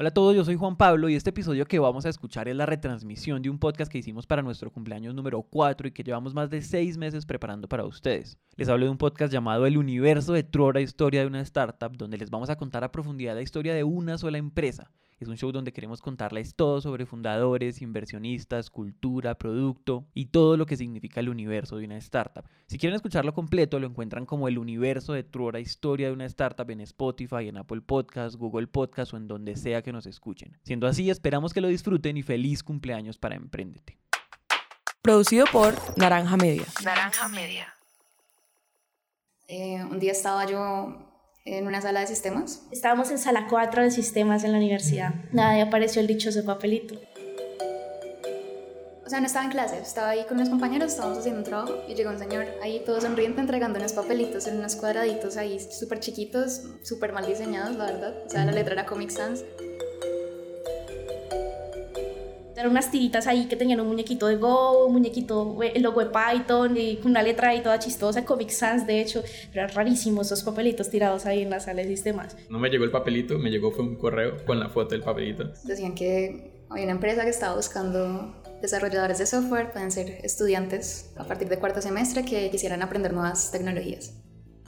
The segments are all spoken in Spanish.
Hola a todos, yo soy Juan Pablo y este episodio que vamos a escuchar es la retransmisión de un podcast que hicimos para nuestro cumpleaños número 4 y que llevamos más de 6 meses preparando para ustedes. Les hablo de un podcast llamado El Universo de Trora, Historia de una Startup, donde les vamos a contar a profundidad la historia de una sola empresa es un show donde queremos contarles todo sobre fundadores, inversionistas, cultura, producto y todo lo que significa el universo de una startup. Si quieren escucharlo completo, lo encuentran como el universo de Truora Historia de una Startup en Spotify, en Apple Podcasts, Google Podcasts o en donde sea que nos escuchen. Siendo así, esperamos que lo disfruten y feliz cumpleaños para Emprendete. Producido por Naranja Media. Naranja Media. Eh, un día estaba yo en una sala de sistemas. Estábamos en sala 4 de sistemas en la universidad. Nada, y apareció el dichoso papelito. O sea, no estaba en clase, estaba ahí con mis compañeros, estábamos haciendo un trabajo y llegó un señor ahí todo sonriente entregando unos papelitos en unos cuadraditos ahí súper chiquitos, súper mal diseñados, la verdad. O sea, la letra era Comic Sans. Eran unas tiritas ahí que tenían un muñequito de Go, un muñequito, el logo de Python, y una letra ahí toda chistosa, Comic Sans, de hecho. Era rarísimo esos papelitos tirados ahí en la sala de sistemas. No me llegó el papelito, me llegó fue un correo con la foto del papelito. Decían que hay una empresa que estaba buscando desarrolladores de software, pueden ser estudiantes a partir de cuarto semestre que quisieran aprender nuevas tecnologías.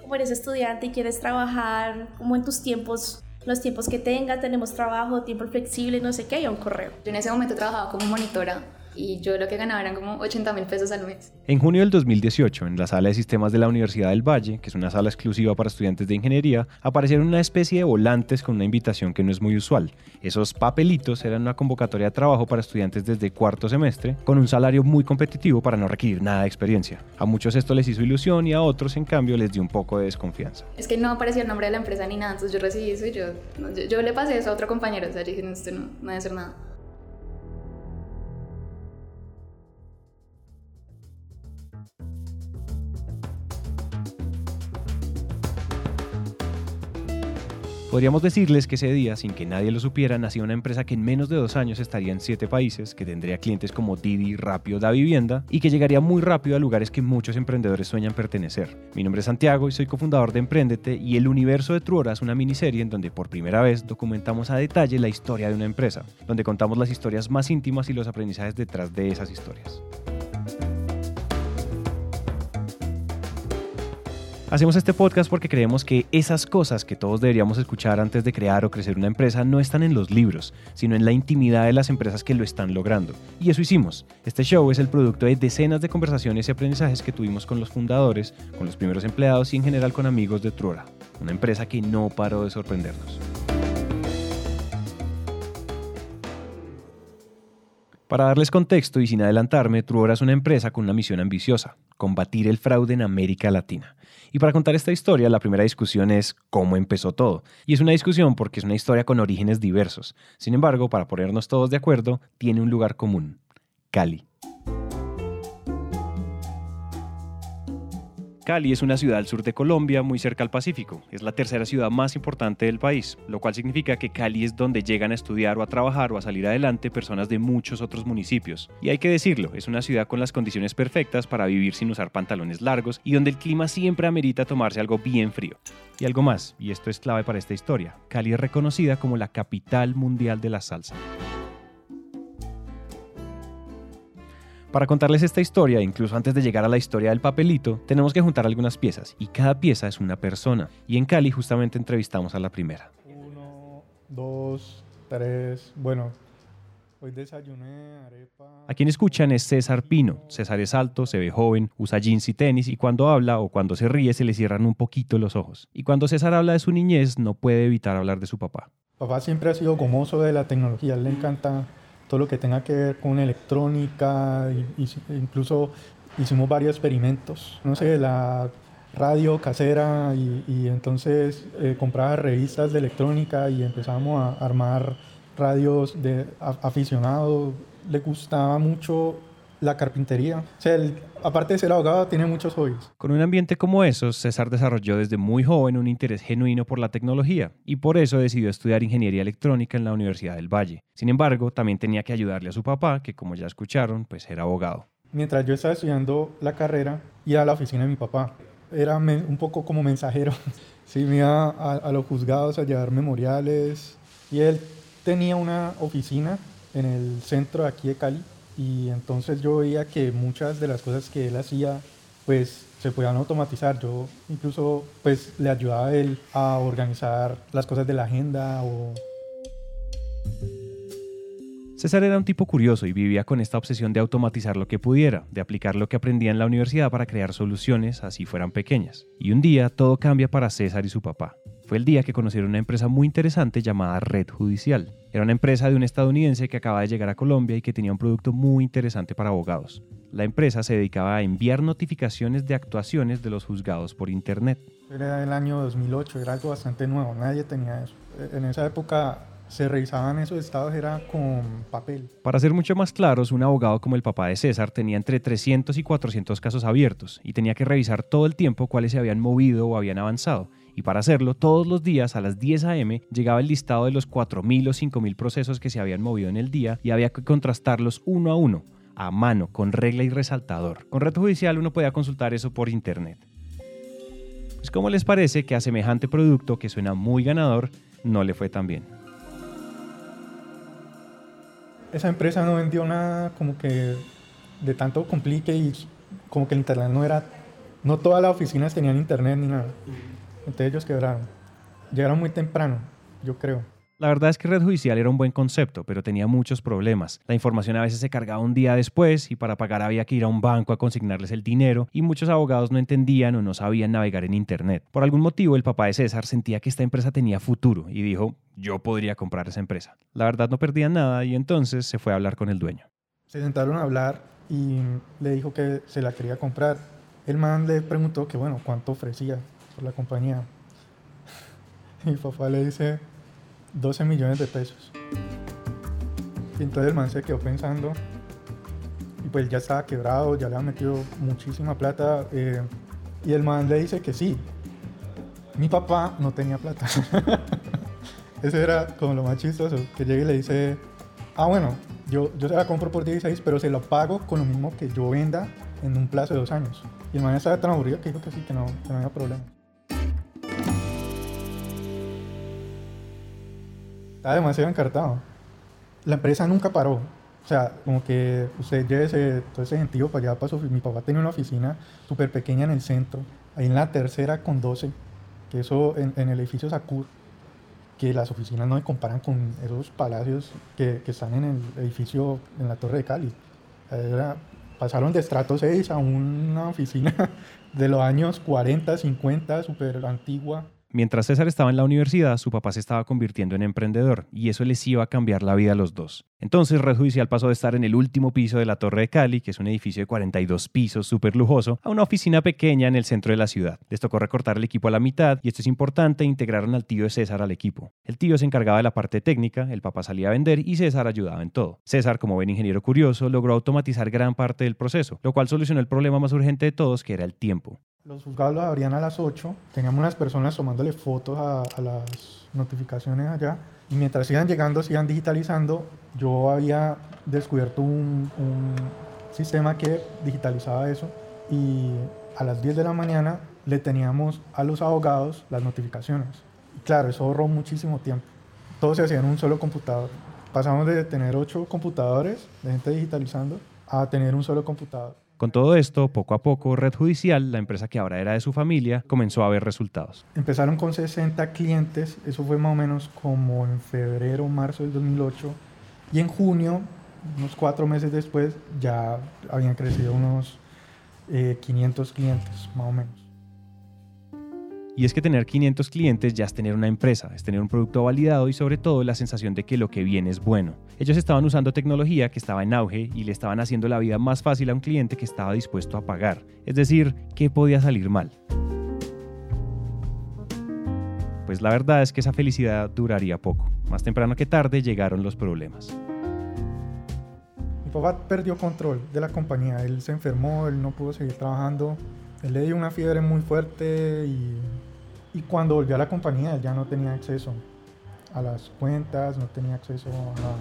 Como eres estudiante y quieres trabajar, como en tus tiempos los tiempos que tenga, tenemos trabajo, tiempo flexible, no sé qué, y un correo. Yo en ese momento trabajaba como monitora y yo lo que ganaba eran como 80 mil pesos al mes. En junio del 2018, en la sala de sistemas de la Universidad del Valle, que es una sala exclusiva para estudiantes de ingeniería, aparecieron una especie de volantes con una invitación que no es muy usual. Esos papelitos eran una convocatoria de trabajo para estudiantes desde cuarto semestre, con un salario muy competitivo para no requerir nada de experiencia. A muchos esto les hizo ilusión y a otros, en cambio, les dio un poco de desconfianza. Es que no aparecía el nombre de la empresa ni nada, entonces yo recibí eso y yo, yo, le pasé eso a otro compañero, o sea, yo dije, no, esto no, no debe ser nada. Podríamos decirles que ese día, sin que nadie lo supiera, nació una empresa que en menos de dos años estaría en siete países, que tendría clientes como Didi, Rapio, Da Vivienda y que llegaría muy rápido a lugares que muchos emprendedores sueñan pertenecer. Mi nombre es Santiago y soy cofundador de Emprendete y El Universo de Truora es una miniserie en donde por primera vez documentamos a detalle la historia de una empresa, donde contamos las historias más íntimas y los aprendizajes detrás de esas historias. Hacemos este podcast porque creemos que esas cosas que todos deberíamos escuchar antes de crear o crecer una empresa no están en los libros, sino en la intimidad de las empresas que lo están logrando. Y eso hicimos. Este show es el producto de decenas de conversaciones y aprendizajes que tuvimos con los fundadores, con los primeros empleados y en general con amigos de Truora, una empresa que no paró de sorprendernos. Para darles contexto y sin adelantarme, Truora es una empresa con una misión ambiciosa, combatir el fraude en América Latina. Y para contar esta historia, la primera discusión es cómo empezó todo. Y es una discusión porque es una historia con orígenes diversos. Sin embargo, para ponernos todos de acuerdo, tiene un lugar común, Cali. Cali es una ciudad al sur de Colombia, muy cerca al Pacífico. Es la tercera ciudad más importante del país, lo cual significa que Cali es donde llegan a estudiar o a trabajar o a salir adelante personas de muchos otros municipios. Y hay que decirlo, es una ciudad con las condiciones perfectas para vivir sin usar pantalones largos y donde el clima siempre amerita tomarse algo bien frío. Y algo más, y esto es clave para esta historia, Cali es reconocida como la capital mundial de la salsa. Para contarles esta historia, incluso antes de llegar a la historia del papelito, tenemos que juntar algunas piezas y cada pieza es una persona. Y en Cali justamente entrevistamos a la primera. Uno, dos, tres, bueno, hoy desayuné arepa. A quien escuchan es César Pino. César es alto, se ve joven, usa jeans y tenis y cuando habla o cuando se ríe se le cierran un poquito los ojos. Y cuando César habla de su niñez no puede evitar hablar de su papá. Papá siempre ha sido gomoso de la tecnología, le encanta todo lo que tenga que ver con electrónica, incluso hicimos varios experimentos, no sé, la radio casera y, entonces eh, compraba revistas de electrónica y empezamos a armar radios de aficionados. Le gustaba mucho la carpintería. O sea, aparte de ser abogado, tiene muchos hobbies. Con un ambiente como esos, César desarrolló desde muy joven un interés genuino por la tecnología y por eso decidió estudiar ingeniería electrónica en la Universidad del Valle. Sin embargo, también tenía que ayudarle a su papá, que como ya escucharon, pues era abogado. Mientras yo estaba estudiando la carrera, iba a la oficina de mi papá. Era un poco como mensajero. Sí, me iba a, a los juzgados a llevar memoriales y él tenía una oficina en el centro de aquí de Cali y entonces yo veía que muchas de las cosas que él hacía pues se podían automatizar. Yo incluso pues le ayudaba a él a organizar las cosas de la agenda o César era un tipo curioso y vivía con esta obsesión de automatizar lo que pudiera, de aplicar lo que aprendía en la universidad para crear soluciones así fueran pequeñas. Y un día todo cambia para César y su papá. Fue el día que conocieron una empresa muy interesante llamada Red Judicial. Era una empresa de un estadounidense que acaba de llegar a Colombia y que tenía un producto muy interesante para abogados. La empresa se dedicaba a enviar notificaciones de actuaciones de los juzgados por Internet. Era el año 2008, era algo bastante nuevo, nadie tenía eso. En esa época se revisaban esos estados era con papel. Para ser mucho más claros, un abogado como el papá de César tenía entre 300 y 400 casos abiertos y tenía que revisar todo el tiempo cuáles se habían movido o habían avanzado. Y para hacerlo, todos los días a las 10 a.m. llegaba el listado de los 4.000 o 5.000 procesos que se habían movido en el día y había que contrastarlos uno a uno, a mano, con regla y resaltador. Con reto judicial uno podía consultar eso por internet. Pues ¿cómo les parece que a semejante producto que suena muy ganador, no le fue tan bien? esa empresa no vendió nada como que de tanto complique y como que el internet no era, no todas las oficinas tenían internet ni nada. Entonces ellos quebraron. Llegaron muy temprano, yo creo. La verdad es que Red Judicial era un buen concepto, pero tenía muchos problemas. La información a veces se cargaba un día después y para pagar había que ir a un banco a consignarles el dinero y muchos abogados no entendían o no sabían navegar en Internet. Por algún motivo el papá de César sentía que esta empresa tenía futuro y dijo, yo podría comprar esa empresa. La verdad no perdían nada y entonces se fue a hablar con el dueño. Se sentaron a hablar y le dijo que se la quería comprar. El man le preguntó que bueno, cuánto ofrecía por la compañía. Mi papá le dice, 12 millones de pesos. Y entonces el man se quedó pensando y pues ya estaba quebrado, ya le había metido muchísima plata eh, y el man le dice que sí. Mi papá no tenía plata. Ese era como lo más chistoso, que llega y le dice, ah bueno, yo, yo se la compro por 16, pero se lo pago con lo mismo que yo venda en un plazo de dos años. Y el man estaba tan aburrido que dijo que sí, que no, que no había problema. Estaba demasiado encartado. La empresa nunca paró. O sea, como que usted lleve todo ese sentido para allá, para mi papá tenía una oficina súper pequeña en el centro, ahí en la tercera con 12, que eso en, el edificio Sacur, que las oficinas no se comparan con esos palacios que, que están en el edificio en la Torre de Cali. pasaron de estrato 6 a una oficina de los años 40, 50, súper antigua. Mientras César estaba en la universidad, su papá se estaba convirtiendo en emprendedor y eso les iba a cambiar la vida a los dos. Entonces, Red Judicial pasó de estar en el último piso de la Torre de Cali, que es un edificio de 42 pisos súper lujoso, a una oficina pequeña en el centro de la ciudad. Les tocó recortar el equipo a la mitad y esto es importante, integraron al tío de César al equipo. El tío se encargaba de la parte técnica, el papá salía a vender y César ayudaba en todo. César, como buen ingeniero curioso, logró automatizar gran parte del proceso, lo cual solucionó el problema más urgente de todos, que era el tiempo. Los juzgados los abrían a las 8. Teníamos unas personas tomándole fotos a, las notificaciones allá. Y mientras iban llegando, se iban digitalizando. Yo había descubierto un, sistema que digitalizaba eso. Y a las 10 de la mañana le teníamos a los abogados las notificaciones. Y claro, eso ahorró muchísimo tiempo. Todo se hacía en un solo computador. Pasamos de tener 8 computadores de gente digitalizando a tener un solo computador. Con todo esto, poco a poco, Red Judicial, la empresa que ahora era de su familia, comenzó a ver resultados. Empezaron con 60 clientes, eso fue más o menos como en febrero, marzo del 2008, y en junio, unos cuatro meses después, ya habían crecido unos 500 eh, clientes, más o menos. Y es que tener 500 clientes ya es tener una empresa, es tener un producto validado y sobre todo la sensación de que lo que viene es bueno. Ellos estaban usando tecnología que estaba en auge y le estaban haciendo la vida más fácil a un cliente que estaba dispuesto a pagar. Es decir, ¿qué podía salir mal? Pues la verdad es que esa felicidad duraría poco. Más temprano que tarde llegaron los problemas. Mi papá perdió control de la compañía, él se enfermó, él no pudo seguir trabajando, él le dio una fiebre muy fuerte y y cuando volvió a la compañía, él ya no tenía acceso a las cuentas, no tenía acceso a nada.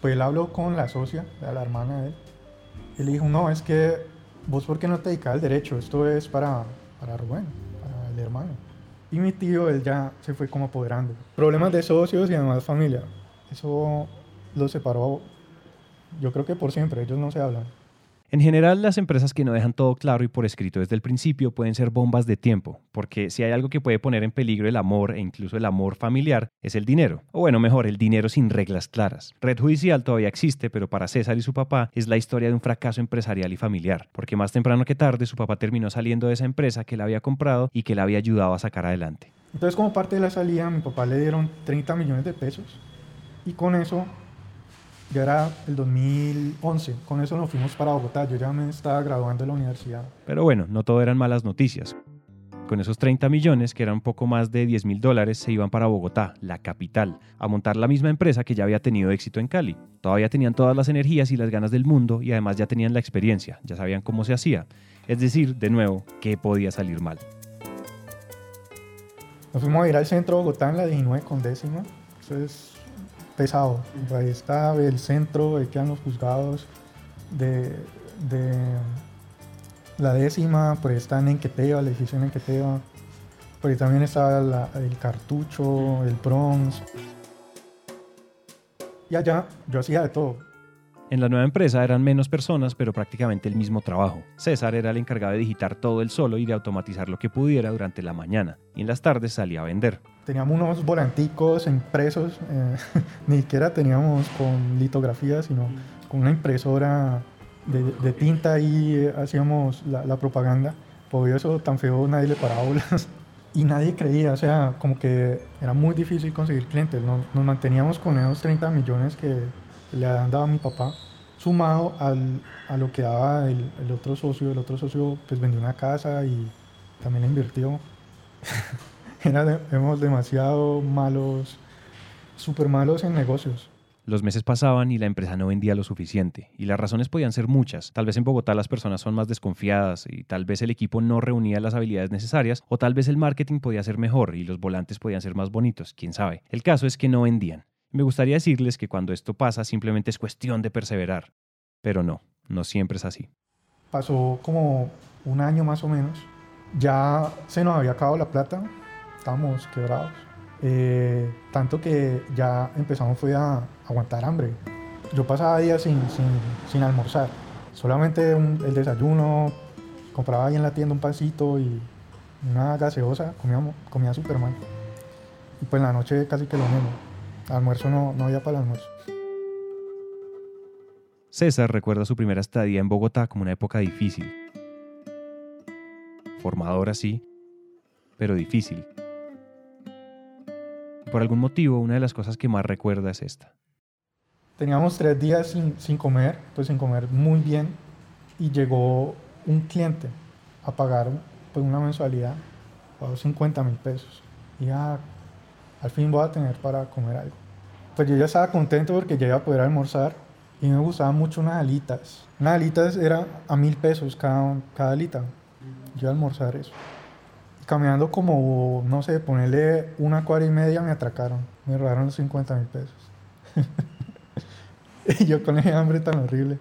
Pues él habló con la socia, la hermana de él, y le dijo, no, es que vos por qué no te dedicas al derecho, esto es para, para Rubén, para el hermano. Y mi tío, él ya se fue como apoderando. Problemas de socios y además familia. Eso los separó, yo creo que por siempre, ellos no se hablan. En general, las empresas que no dejan todo claro y por escrito desde el principio pueden ser bombas de tiempo, porque si hay algo que puede poner en peligro el amor e incluso el amor familiar, es el dinero. O bueno, mejor, el dinero sin reglas claras. Red Judicial todavía existe, pero para César y su papá es la historia de un fracaso empresarial y familiar, porque más temprano que tarde su papá terminó saliendo de esa empresa que le había comprado y que le había ayudado a sacar adelante. Entonces, como parte de la salida, mi papá le dieron 30 millones de pesos y con eso ya era el 2011, con eso nos fuimos para Bogotá, yo ya me estaba graduando de la universidad. Pero bueno, no todo eran malas noticias. Con esos 30 millones, que eran un poco más de 10 mil dólares, se iban para Bogotá, la capital, a montar la misma empresa que ya había tenido éxito en Cali. Todavía tenían todas las energías y las ganas del mundo y además ya tenían la experiencia, ya sabían cómo se hacía. Es decir, de nuevo, ¿qué podía salir mal? Nos fuimos a ir al centro de Bogotá en la 19 con décima. Eso es pesado. Ahí está el centro, ahí quedan los juzgados de, de la décima, por ahí está en Enqueteva, el edificio en Enqueteva. Por también está la- el cartucho, el Bronx. Y allá yo hacía de todo. En la nueva empresa eran menos personas, pero prácticamente el mismo trabajo. César era el encargado de digitar todo él solo y de automatizar lo que pudiera durante la mañana, y en las tardes salía a vender. Teníamos unos volanticos impresos, eh, ni siquiera teníamos con litografía, sino con una impresora de, de tinta y eh, hacíamos la, la propaganda. Por eso tan feo nadie le paraba bolas. Y nadie creía, o sea, como que era muy difícil conseguir clientes. Nos, nos manteníamos con esos 30 millones que le dado a mi papá, sumado al, a lo que daba el, el otro socio. El otro socio pues vendió una casa y también invirtió. Era de- éramos demasiado malos, súper malos en negocios. Los meses pasaban y la empresa no vendía lo suficiente, y las razones podían ser muchas. Tal vez en Bogotá las personas son más desconfiadas y tal vez el equipo no reunía las habilidades necesarias, o tal vez el marketing podía ser mejor y los volantes podían ser más bonitos, quién sabe. El caso es que no vendían. Me gustaría decirles que cuando esto pasa simplemente es cuestión de perseverar. Pero no, no siempre es así. Pasó como un año más o menos. Ya se nos había acabado la plata, estábamos quebrados. Eh, tanto que ya empezamos fue a aguantar hambre. Yo pasaba días sin, sin, sin almorzar, solamente un- el desayuno, compraba ahí en la tienda un pancito y una gaseosa, comía, comía súper mal. Y pues en la noche casi que lo mismo. Almuerzo no, no había para el almuerzo. César recuerda su primera estadía en Bogotá como una época difícil. Formadora sí, pero difícil. Por algún motivo, una de las cosas que más recuerda es esta. Teníamos tres días sin, sin comer, pues sin comer muy bien, y llegó un cliente a pagar pues, una mensualidad, pagó 50 mil pesos. Y ya, al fin voy a tener para comer algo. Pues yo ya estaba contento porque ya iba a poder almorzar y me gustaban mucho unas alitas. Unas alitas era a mil pesos cada, cada alita. Yo iba a almorzar eso. Y caminando como, no sé, ponerle una cuadra y media me atracaron. Me robaron los 50 mil pesos. Y yo con ese hambre tan horrible.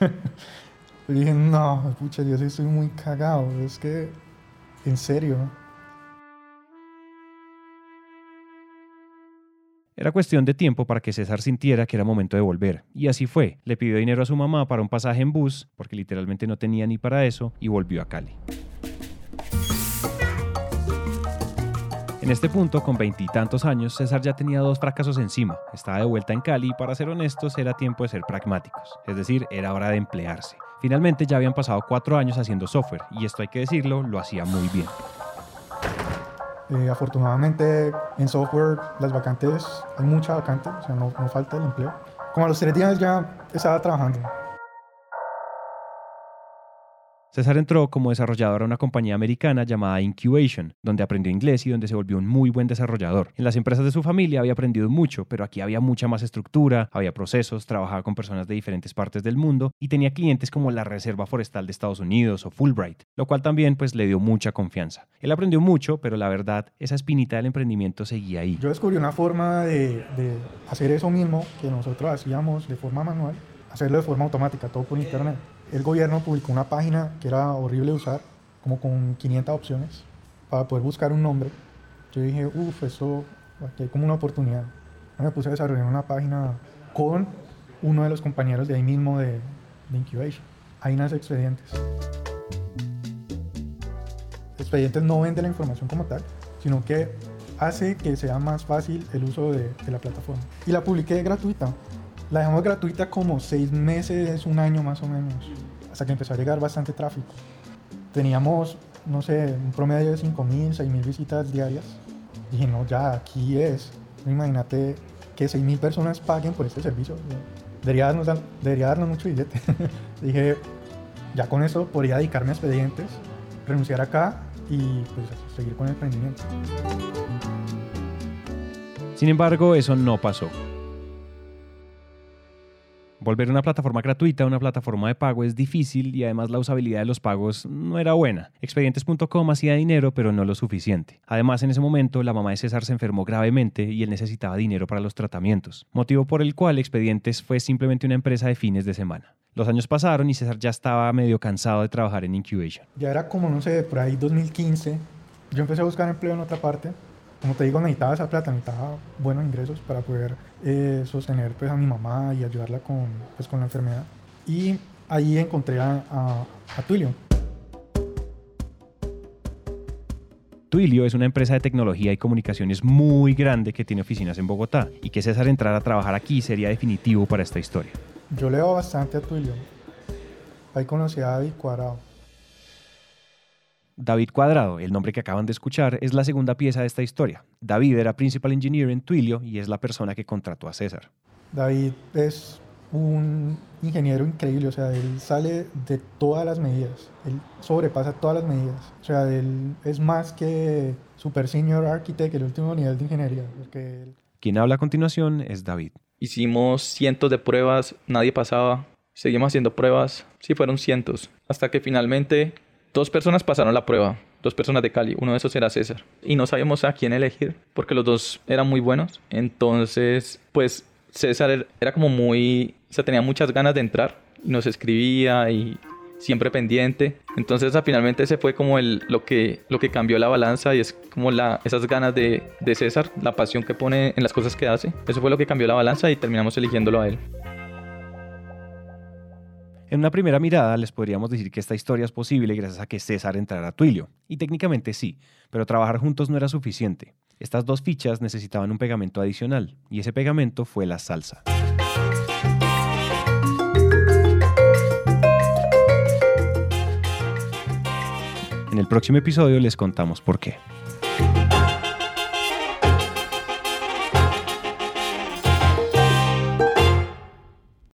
Dije, no, pucha, yo sí estoy muy cagado. Es que, en serio. Era cuestión de tiempo para que César sintiera que era momento de volver. Y así fue. Le pidió dinero a su mamá para un pasaje en bus, porque literalmente no tenía ni para eso, y volvió a Cali. En este punto, con veintitantos años, César ya tenía dos fracasos encima. Estaba de vuelta en Cali y para ser honestos era tiempo de ser pragmáticos. Es decir, era hora de emplearse. Finalmente ya habían pasado cuatro años haciendo software y esto hay que decirlo, lo hacía muy bien. Eh, afortunadamente, en software, las vacantes, hay mucha vacante, o sea, no, no falta el empleo. Como a los tres días ya estaba trabajando. César entró como desarrollador a una compañía americana llamada Incubation, donde aprendió inglés y donde se volvió un muy buen desarrollador. En las empresas de su familia había aprendido mucho, pero aquí había mucha más estructura, había procesos, trabajaba con personas de diferentes partes del mundo y tenía clientes como la Reserva Forestal de Estados Unidos o Fulbright, lo cual también pues le dio mucha confianza. Él aprendió mucho, pero la verdad, esa espinita del emprendimiento seguía ahí. Yo descubrí una forma de, de hacer eso mismo que nosotros hacíamos de forma manual, hacerlo de forma automática, todo por internet. El gobierno publicó una página que era horrible de usar, como con 500 opciones, para poder buscar un nombre. Yo dije, uff, eso, aquí hay como una oportunidad. Me puse a desarrollar una página con uno de los compañeros de ahí mismo de, de Incubation. Ahí nace Expedientes. Expedientes no vende la información como tal, sino que hace que sea más fácil el uso de, de la plataforma. Y la publiqué gratuita. La dejamos gratuita como seis meses, un año más o menos, hasta que empezó a llegar bastante tráfico. Teníamos, no sé, un promedio de 5.000, 6.000 visitas diarias. Dije, no, ya, aquí es. Imagínate que 6.000 personas paguen por este servicio. Debería darnos, debería darnos mucho billete. Dije, ya con eso podría dedicarme a expedientes, renunciar acá y pues seguir con el emprendimiento. Sin embargo, eso no pasó. Volver una plataforma gratuita a una plataforma de pago es difícil y además la usabilidad de los pagos no era buena. Expedientes.com hacía dinero pero no lo suficiente. Además en ese momento la mamá de César se enfermó gravemente y él necesitaba dinero para los tratamientos, motivo por el cual Expedientes fue simplemente una empresa de fines de semana. Los años pasaron y César ya estaba medio cansado de trabajar en Incubation. Ya era como, no sé, por ahí 2015. Yo empecé a buscar empleo en otra parte como te digo, necesitaba esa plata, necesitaba buenos ingresos para poder eh, sostener pues, a mi mamá y ayudarla con, pues, con la enfermedad. Y ahí encontré a, a, a Twilio. Twilio es una empresa de tecnología y comunicaciones muy grande que tiene oficinas en Bogotá y que César entrar a trabajar aquí sería definitivo para esta historia. Yo leo bastante a Twilio. Ahí conocí a David Cuadrado. David Cuadrado, el nombre que acaban de escuchar, es la segunda pieza de esta historia. David era Principal Engineer en Twilio y es la persona que contrató a César. David es un ingeniero increíble, o sea, él sale de todas las medidas, él sobrepasa todas las medidas, o sea, él es más que Super Senior Architect, el último nivel de ingeniería. Porque él... Quien habla a continuación es David. Hicimos cientos de pruebas, nadie pasaba, seguimos haciendo pruebas, sí fueron cientos, hasta que finalmente Dos personas pasaron la prueba, dos personas de Cali, uno de esos era César. Y no sabíamos a quién elegir, porque los dos eran muy buenos. Entonces, pues César era como muy, o sea, tenía muchas ganas de entrar, nos escribía y siempre pendiente. Entonces, finalmente ese fue como el, lo, que, lo que cambió la balanza y es como la, esas ganas de, de César, la pasión que pone en las cosas que hace. Eso fue lo que cambió la balanza y terminamos eligiéndolo a él. En una primera mirada les podríamos decir que esta historia es posible gracias a que César entrara a Twilio. Y técnicamente sí, pero trabajar juntos no era suficiente. Estas dos fichas necesitaban un pegamento adicional, y ese pegamento fue la salsa. En el próximo episodio les contamos por qué.